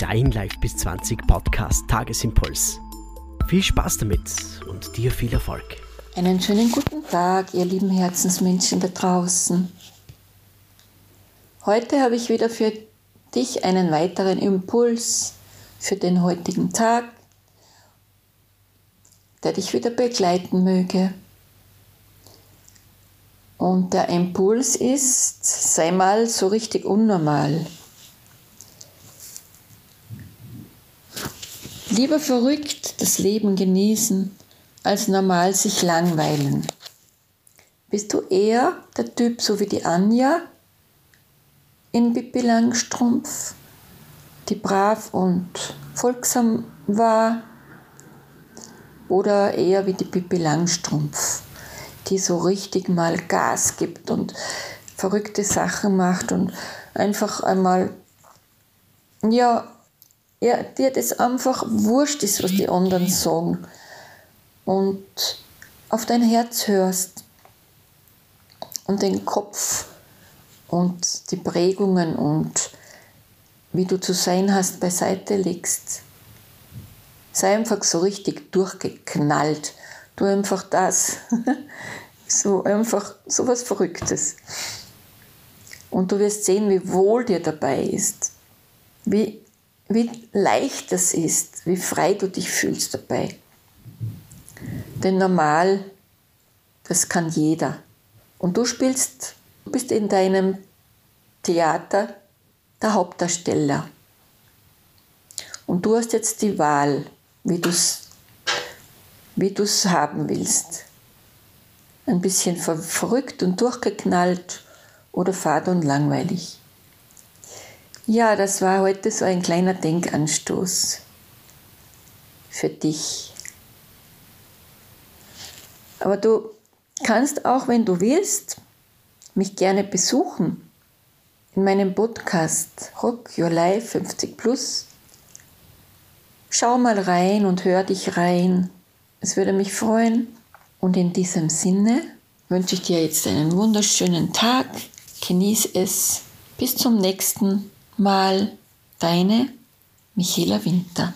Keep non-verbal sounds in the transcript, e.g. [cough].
Dein Live bis 20 Podcast Tagesimpuls. Viel Spaß damit und dir viel Erfolg. Einen schönen guten Tag, ihr lieben Herzensmenschen da draußen. Heute habe ich wieder für dich einen weiteren Impuls für den heutigen Tag, der dich wieder begleiten möge. Und der Impuls ist, sei mal so richtig unnormal. Lieber verrückt das Leben genießen, als normal sich langweilen. Bist du eher der Typ so wie die Anja in Pippi Langstrumpf, die brav und folgsam war, oder eher wie die Pippi Langstrumpf? die so richtig mal Gas gibt und verrückte Sachen macht und einfach einmal, ja, ja, dir das einfach wurscht ist, was die anderen sagen und auf dein Herz hörst und den Kopf und die Prägungen und wie du zu sein hast beiseite legst. Sei einfach so richtig durchgeknallt. Du einfach das. [laughs] So einfach so was Verrücktes. Und du wirst sehen, wie wohl dir dabei ist, wie, wie leicht das ist, wie frei du dich fühlst dabei. Denn normal, das kann jeder. Und du spielst, du bist in deinem Theater der Hauptdarsteller. Und du hast jetzt die Wahl, wie du es wie haben willst ein bisschen verrückt und durchgeknallt oder fad und langweilig. Ja, das war heute so ein kleiner Denkanstoß für dich. Aber du kannst auch, wenn du willst, mich gerne besuchen in meinem Podcast Rock Your Life 50 Plus. Schau mal rein und hör dich rein. Es würde mich freuen. Und in diesem Sinne wünsche ich dir jetzt einen wunderschönen Tag. Genieß es. Bis zum nächsten Mal. Deine Michaela Winter.